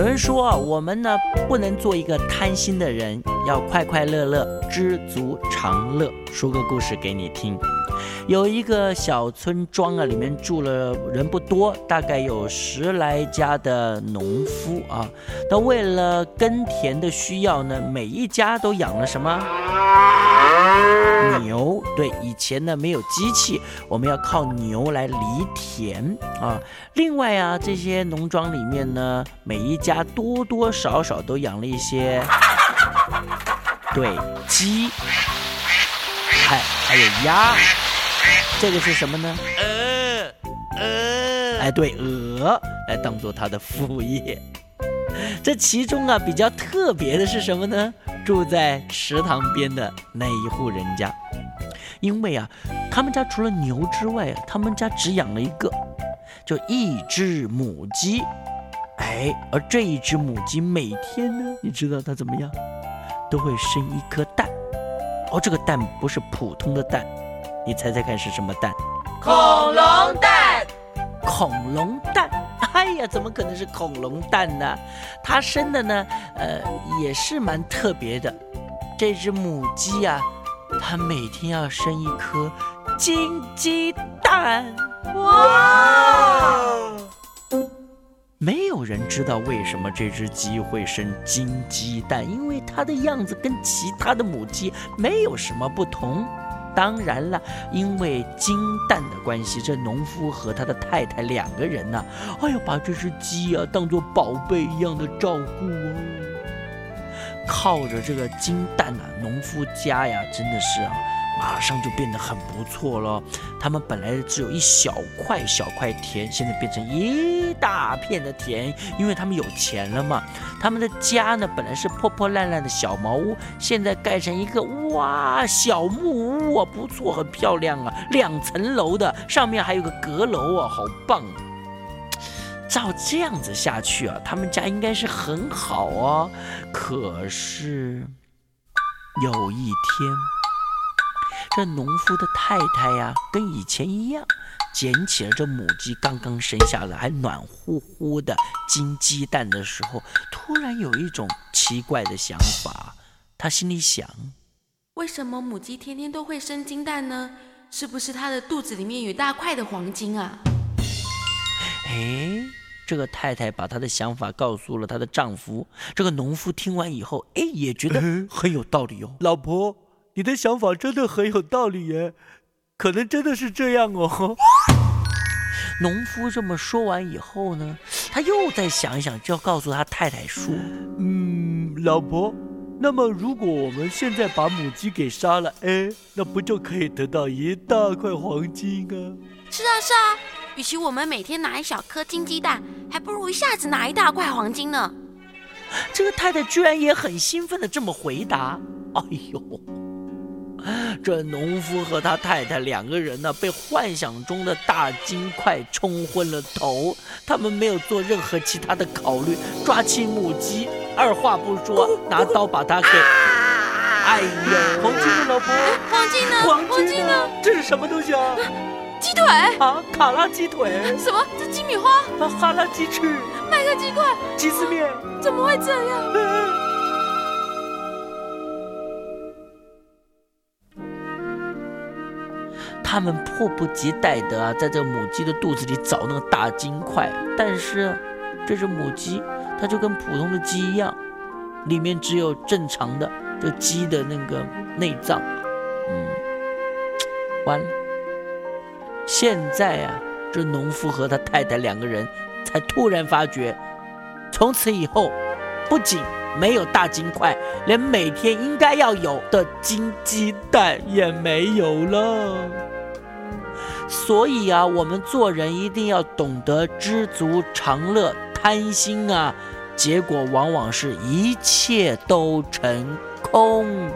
有人说啊，我们呢不能做一个贪心的人，要快快乐乐，知足常乐。说个故事给你听。有一个小村庄啊，里面住了人不多，大概有十来家的农夫啊。那为了耕田的需要呢，每一家都养了什么牛？对，以前呢没有机器，我们要靠牛来犁田啊。另外啊，这些农庄里面呢，每一家多多少少都养了一些，对，鸡，还还有鸭。这个是什么呢？鹅，鹅，哎，对，鹅来当做它的副业。这其中啊，比较特别的是什么呢？住在池塘边的那一户人家，因为啊，他们家除了牛之外，他们家只养了一个，就一只母鸡。哎，而这一只母鸡每天呢，你知道它怎么样？都会生一颗蛋。哦，这个蛋不是普通的蛋。你猜猜看是什么蛋？恐龙蛋！恐龙蛋！哎呀，怎么可能是恐龙蛋呢？它生的呢，呃，也是蛮特别的。这只母鸡啊，它每天要生一颗金鸡蛋。哇！没有人知道为什么这只鸡会生金鸡蛋，因为它的样子跟其他的母鸡没有什么不同。当然了，因为金蛋的关系，这农夫和他的太太两个人呢，哎呀，把这只鸡啊当做宝贝一样的照顾哦。靠着这个金蛋啊，农夫家呀，真的是啊。马上就变得很不错了。他们本来只有一小块小块田，现在变成一大片的田，因为他们有钱了嘛。他们的家呢，本来是破破烂烂的小茅屋，现在盖成一个哇小木屋啊，不错，很漂亮啊，两层楼的，上面还有个阁楼啊，好棒。照这样子下去啊，他们家应该是很好啊。可是有一天。这农夫的太太呀，跟以前一样，捡起了这母鸡刚刚生下来还暖乎乎的金鸡蛋的时候，突然有一种奇怪的想法。他心里想：为什么母鸡天天都会生金蛋呢？是不是它的肚子里面有大块的黄金啊？哎，这个太太把她的想法告诉了她的丈夫。这个农夫听完以后，哎，也觉得很有道理哦，老婆。你的想法真的很有道理耶，可能真的是这样哦。农夫这么说完以后呢，他又再想一想，就要告诉他太太说：“嗯，老婆，那么如果我们现在把母鸡给杀了，哎，那不就可以得到一大块黄金啊？”“是啊，是啊，与其我们每天拿一小颗金鸡蛋，还不如一下子拿一大块黄金呢。”这个太太居然也很兴奋的这么回答：“哎呦！”这农夫和他太太两个人呢，被幻想中的大金块冲昏了头。他们没有做任何其他的考虑，抓起母鸡，二话不说，拿刀把它给……哎呦，黄金呢，老婆？黄金呢？黄金呢？这是什么东西啊？鸡腿啊，卡拉鸡腿？什么？这鸡米花？哈拉鸡翅？麦克鸡块？鸡丝面？怎么会这样？他们迫不及待的啊，在这母鸡的肚子里找那个大金块，但是这只母鸡它就跟普通的鸡一样，里面只有正常的这鸡的那个内脏。嗯，完了。现在啊，这农夫和他太太两个人才突然发觉，从此以后，不仅没有大金块，连每天应该要有的金鸡蛋也没有了。所以啊，我们做人一定要懂得知足常乐，贪心啊，结果往往是一切都成空。